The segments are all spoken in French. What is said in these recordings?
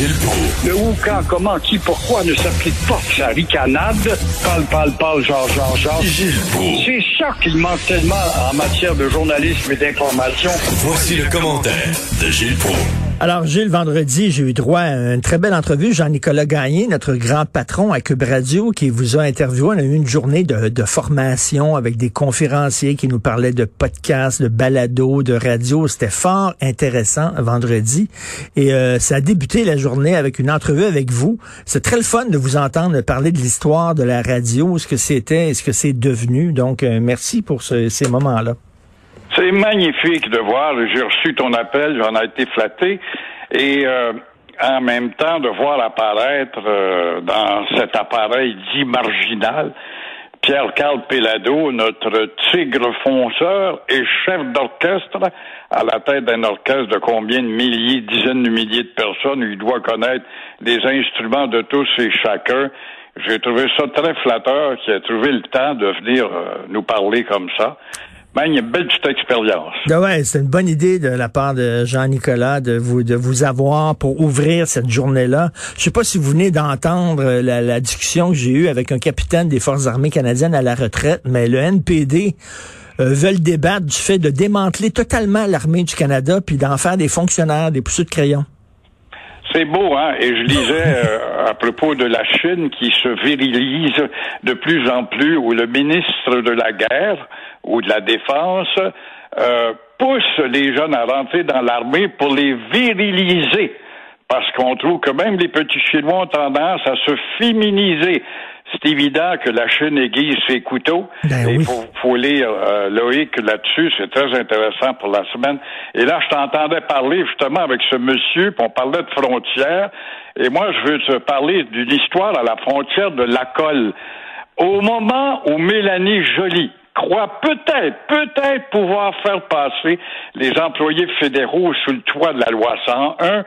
Gilles Proulx. Le où, quand, comment, qui, pourquoi ne s'applique pas sa ricanade? Parle, parle, parle, genre, genre, genre. Gilles Proulx. C'est ça qu'il manque tellement en matière de journalisme et d'information. Voici le commentaire de Gilles Proulx. Alors, Gilles, vendredi, j'ai eu droit à une très belle entrevue. Jean-Nicolas Gagné, notre grand patron à Cube Radio, qui vous a interviewé. On a eu une journée de, formation avec des conférenciers qui nous parlaient de podcasts, de balado, de radio. C'était fort intéressant vendredi. Et euh, ça a débuté la journée avec une entrevue avec vous. C'est très le fun de vous entendre parler de l'histoire de la radio, ce que c'était, ce que c'est devenu. Donc, euh, merci pour ce- ces moments-là. C'est magnifique de voir. J'ai reçu ton appel, j'en ai été flatté. Et euh, en même temps, de voir apparaître euh, dans cet appareil dit marginal Pierre-Carl Pellado, notre tigre fonceur et chef d'orchestre à la tête d'un orchestre de combien de milliers, dizaines de milliers de personnes. Il doit connaître les instruments de tous et chacun. J'ai trouvé ça très flatteur qu'il ait trouvé le temps de venir euh, nous parler comme ça. Ben, il y a une belle petite expérience. Ben ouais, c'est une bonne idée de la part de Jean-Nicolas de vous de vous avoir pour ouvrir cette journée-là. Je sais pas si vous venez d'entendre euh, la, la discussion que j'ai eue avec un capitaine des forces armées canadiennes à la retraite, mais le NPD euh, veulent débattre du fait de démanteler totalement l'armée du Canada puis d'en faire des fonctionnaires, des pousseux de crayon. C'est beau, hein? Et je lisais euh, à propos de la Chine qui se virilise de plus en plus, où le ministre de la guerre ou de la défense euh, pousse les jeunes à rentrer dans l'armée pour les viriliser. Parce qu'on trouve que même les petits Chinois ont tendance à se féminiser. C'est évident que la Chine aiguise ses couteaux. Ben il oui. faut, faut lire euh, Loïc là-dessus, c'est très intéressant pour la semaine. Et là, je t'entendais parler justement avec ce monsieur, puis on parlait de frontières. Et moi, je veux te parler d'une histoire à la frontière de Lacolle. Au moment où Mélanie Joly croit peut-être, peut-être pouvoir faire passer les employés fédéraux sous le toit de la loi 101,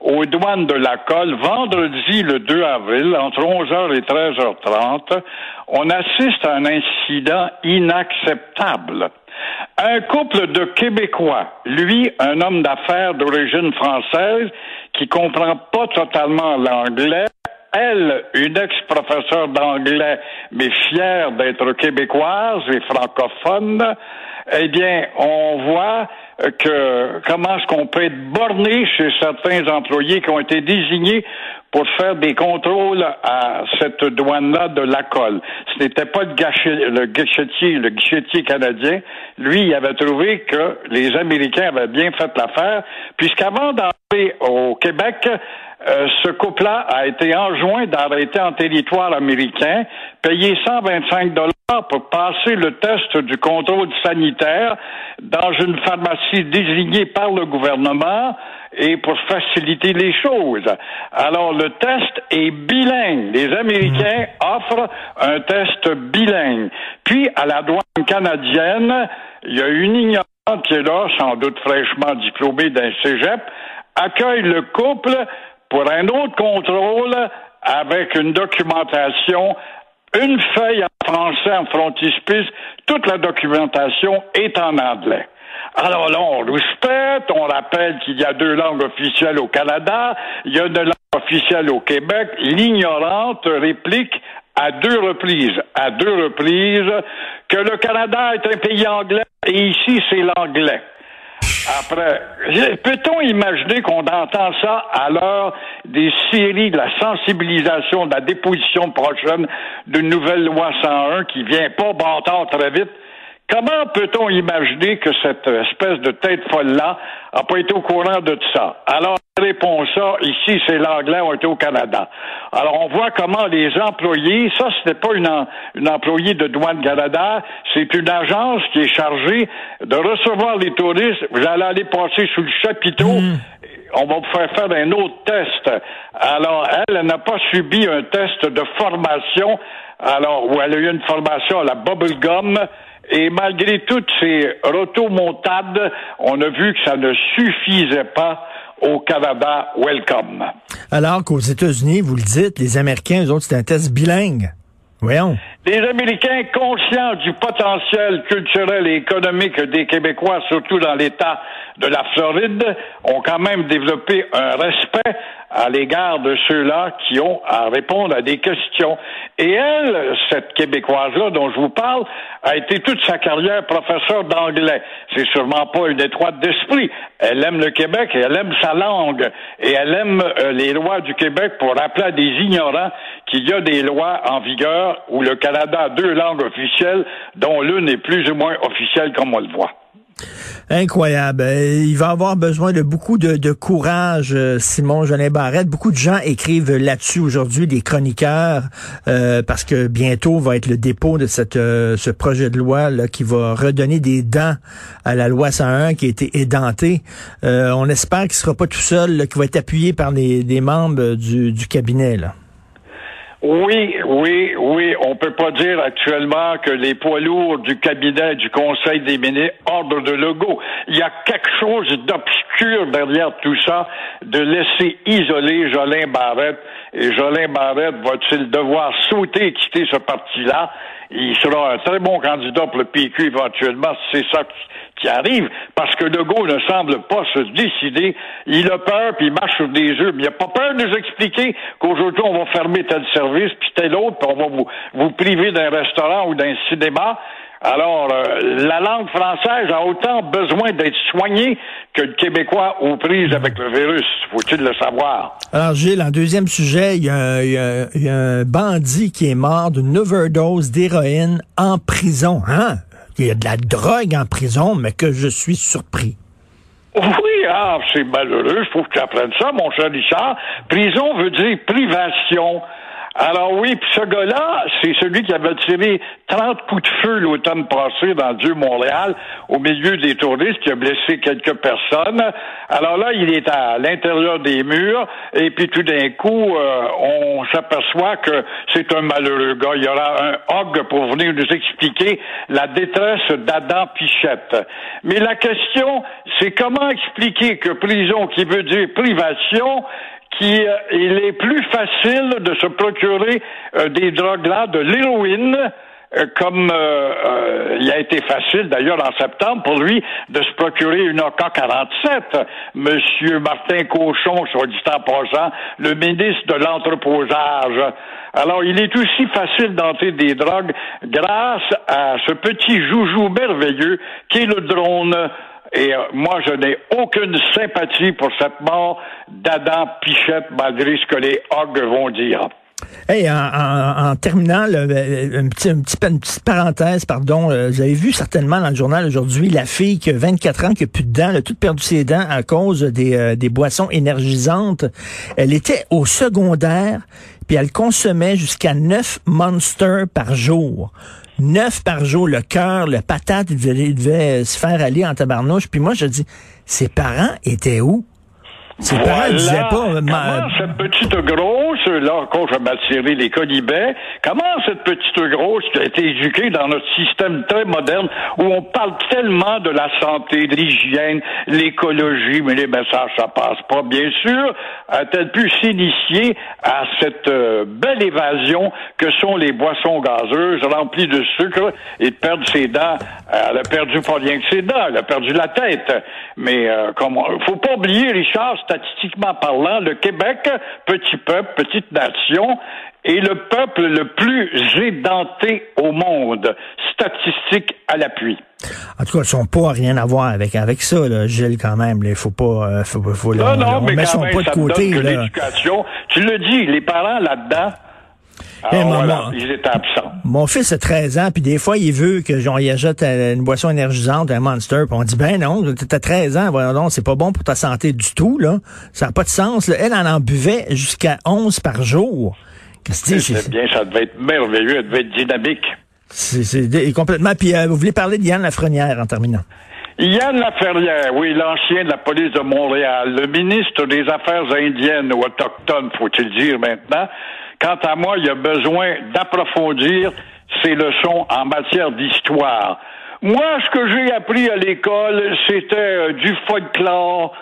aux douanes de la colle, vendredi le 2 avril, entre 11h et 13h30, on assiste à un incident inacceptable. Un couple de Québécois, lui, un homme d'affaires d'origine française, qui comprend pas totalement l'anglais, elle, une ex-professeure d'anglais, mais fière d'être québécoise et francophone, eh bien, on voit que comment est-ce qu'on peut être borné chez certains employés qui ont été désignés pour faire des contrôles à cette douane-là de la colle. Ce n'était pas le, le guichetier, le guichetier canadien. Lui, il avait trouvé que les Américains avaient bien fait l'affaire, puisqu'avant d'entrer au Québec, euh, ce couple-là a été enjoint d'arrêter en territoire américain, payer 125 dollars pour passer le test du contrôle sanitaire dans une pharmacie désignée par le gouvernement et pour faciliter les choses. Alors, le test est bilingue. Les Américains offrent un test bilingue. Puis, à la douane canadienne, il y a une ignorante qui est là, sans doute fraîchement diplômée d'un cégep, accueille le couple pour un autre contrôle avec une documentation, une feuille en français en frontispice, toute la documentation est en anglais. Alors là, on respecte, on rappelle qu'il y a deux langues officielles au Canada, il y a une langue officielle au Québec. L'ignorante réplique à deux reprises, à deux reprises, que le Canada est un pays anglais et ici c'est l'anglais. Après, peut-on imaginer qu'on entend ça à l'heure des séries de la sensibilisation, de la déposition prochaine d'une nouvelle loi 101 qui vient pas bâtard très vite? Comment peut-on imaginer que cette espèce de tête folle-là n'a pas été au courant de tout ça? Alors, répond ça, ici, c'est l'anglais, on est au Canada. Alors, on voit comment les employés, ça, ce n'est pas une, en- une employée de douane Canada, c'est une agence qui est chargée de recevoir les touristes. Vous allez aller passer sous le chapiteau. On va vous faire faire un autre test. Alors, elle, elle n'a pas subi un test de formation, alors, où elle a eu une formation à la bubblegum, et malgré toutes ces rotomontades, on a vu que ça ne suffisait pas au Canada Welcome. Alors qu'aux États-Unis, vous le dites, les Américains, eux autres, c'est un test bilingue. Voyons. Les Américains, conscients du potentiel culturel et économique des Québécois, surtout dans l'État de la Floride, ont quand même développé un respect à l'égard de ceux-là qui ont à répondre à des questions. Et elle, cette Québécoise-là dont je vous parle, a été toute sa carrière professeur d'anglais. C'est sûrement pas une étroite d'esprit. Elle aime le Québec et elle aime sa langue. Et elle aime euh, les lois du Québec pour rappeler à des ignorants qu'il y a des lois en vigueur où le Canada a deux langues officielles, dont l'une est plus ou moins officielle comme on le voit. Incroyable. Euh, il va avoir besoin de beaucoup de, courage, euh, Simon Jolin Barrette. Beaucoup de gens écrivent là-dessus aujourd'hui, des chroniqueurs, euh, parce que bientôt va être le dépôt de cette, ce projet de loi là, qui va redonner des dents à la loi 101 qui a été édentée. on espère qu'il ne sera pas tout seul, qu'il va être appuyé par les, membres du, cabinet. Oui, oui, oui. On peut pas dire actuellement que les poids lourds du cabinet du Conseil des ministres ordre de logo. Il y a quelque chose d'obscur derrière tout ça, de laisser isoler Jolin Barrette. Et Jolin Barrette va-t-il devoir sauter et quitter ce parti-là? Il sera un très bon candidat pour le PQ éventuellement, si c'est ça qui arrive, parce que Legault ne semble pas se décider. Il a peur, puis il marche sur des œufs, mais il n'a pas peur de nous expliquer qu'aujourd'hui, on va fermer tel service, puis tel autre, puis on va vous, vous priver d'un restaurant ou d'un cinéma. Alors, euh, la langue française a autant besoin d'être soignée que le Québécois aux prises avec le virus. Faut-il le savoir? Alors, Gilles, en deuxième sujet, il y, a, un bandit qui est mort d'une overdose d'héroïne en prison. Hein? Il y a de la drogue en prison, mais que je suis surpris. Oui, ah, c'est malheureux. Il faut que tu apprennes ça, mon cher Richard. Prison veut dire privation. Alors oui, puis ce gars-là, c'est celui qui avait tiré 30 coups de feu l'automne passé dans le Dieu-Montréal au milieu des touristes, qui a blessé quelques personnes. Alors là, il est à l'intérieur des murs, et puis tout d'un coup, euh, on s'aperçoit que c'est un malheureux gars. Il y aura un hog pour venir nous expliquer la détresse d'Adam Pichette. Mais la question, c'est comment expliquer que prison, qui veut dire privation, qu'il euh, est plus facile de se procurer euh, des drogues-là, de l'héroïne, euh, comme il a été facile d'ailleurs en septembre pour lui de se procurer une AK-47. Monsieur Martin Cochon, soit dit en passant, le ministre de l'entreposage. Alors, il est aussi facile d'entrer des drogues grâce à ce petit joujou merveilleux qui est le drone. Et euh, moi, je n'ai aucune sympathie pour cette mort d'Adam Pichette, malgré ce que les Hogs vont dire. Hey, en, terminant, euh, un petit, une petite parenthèse, pardon. Euh, vous avez vu certainement dans le journal aujourd'hui la fille qui a 24 ans, qui a plus de dents, elle a tout perdu ses dents à cause des, des boissons énergisantes. Elle était au secondaire, puis elle consommait jusqu'à 9 monsters par jour neuf par jour, le cœur, le patate, il devait, se faire aller en tabarnouche. Puis moi, je dis, ses parents étaient où? Ses parents disaient pas... Comment là encore je vais les colibets, comment cette petite grosse qui a été éduquée dans notre système très moderne où on parle tellement de la santé, de l'hygiène, l'écologie, mais les messages ça passe pas, bien sûr, a-t-elle pu s'initier à cette euh, belle évasion que sont les boissons gazeuses remplies de sucre et de perdre ses dents? Elle a perdu pas rien que ses dents, elle a perdu la tête. Mais euh, comment, faut pas oublier, Richard, statistiquement parlant, le Québec, petit peuple, petite nation, est le peuple le plus édenté au monde, statistique à l'appui. En tout cas, son poids n'a rien à voir avec, avec ça, là, Gilles, quand même. Il faut pas... Euh, faut, faut, non, non, mais quand même, ça de côté. l'éducation, tu le dis, les parents là-dedans, ah, mon, ils étaient absents. Mon fils a 13 ans, puis des fois, il veut que j'en y euh, une boisson énergisante, un Monster, puis on dit, ben non, t'as 13 ans, voyons donc, c'est pas bon pour ta santé du tout, là. Ça n'a pas de sens. Elle en en buvait jusqu'à 11 par jour. C'est bien, ça devait être merveilleux, elle devait être dynamique. C'est complètement. Puis euh, vous voulez parler de Yann Lafrenière en terminant. Yann Laferrière, oui, l'ancien de la police de Montréal, le ministre des Affaires indiennes ou autochtones, faut-il dire maintenant, Quant à moi, il y a besoin d'approfondir ses leçons en matière d'histoire. Moi, ce que j'ai appris à l'école, c'était euh, du folklore.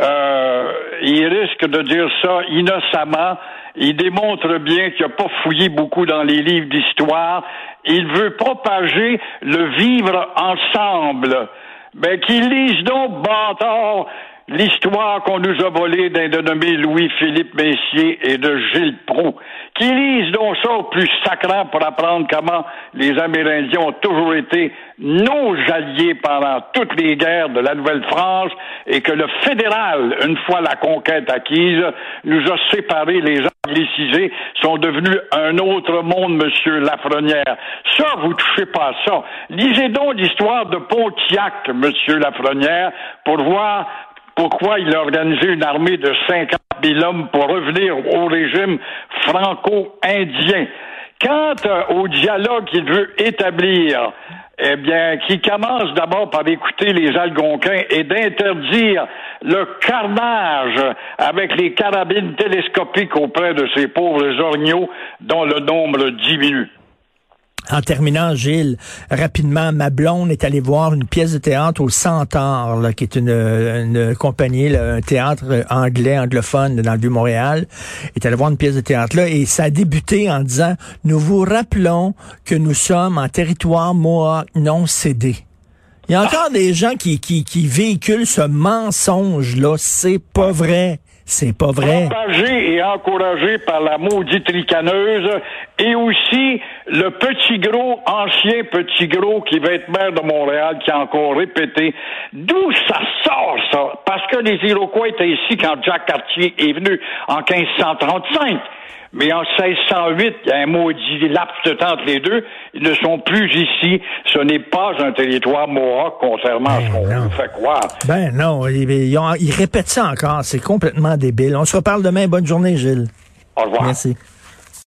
Euh, il risque de dire ça innocemment. Il démontre bien qu'il n'a pas fouillé beaucoup dans les livres d'histoire. Il veut propager le vivre ensemble. Ben, qu'il lise donc, bâtard, l'histoire qu'on nous a volée d'un dénommé Louis-Philippe Messier et de Gilles Proux, qui lisent donc ça au plus sacrant pour apprendre comment les Amérindiens ont toujours été nos alliés pendant toutes les guerres de la Nouvelle-France et que le fédéral, une fois la conquête acquise, nous a séparés, les anglicisés, sont devenus un autre monde, monsieur Lafrenière. Ça, vous touchez pas à ça. Lisez donc l'histoire de Pontiac, monsieur Lafrenière, pour voir pourquoi il a organisé une armée de 50 000 hommes pour revenir au régime franco-indien. Quant euh, au dialogue qu'il veut établir, eh bien, qui commence d'abord par écouter les Algonquins et d'interdire le carnage avec les carabines télescopiques auprès de ces pauvres orgnaux dont le nombre diminue. En terminant, Gilles, rapidement, ma blonde est allée voir une pièce de théâtre au Centaure, qui est une, compagnie, un théâtre anglais, anglophone dans le Vieux-Montréal. est allée voir une pièce de théâtre là et ça a débuté en disant, nous vous rappelons que nous sommes en territoire Mohawk non cédé. Il y a encore des gens qui, qui, qui véhiculent ce mensonge-là. C'est pas vrai. C'est pas vrai. Propagé et encouragé par la maudite ricaneuse et aussi le petit gros, ancien petit gros qui va être maire de Montréal qui a encore répété. D'où ça sort, ça? Parce que les Iroquois étaient ici quand Jacques Cartier est venu en 1535. Mais en 1608, il y a un maudit laps de temps entre les deux. Ils ne sont plus ici. Ce n'est pas un territoire Mohawk, contrairement à ce qu'on nous fait croire. Ben non, ils, répètent ça encore. C'est complètement débile. On se reparle demain. Bonne journée, Gilles. Au revoir. Merci.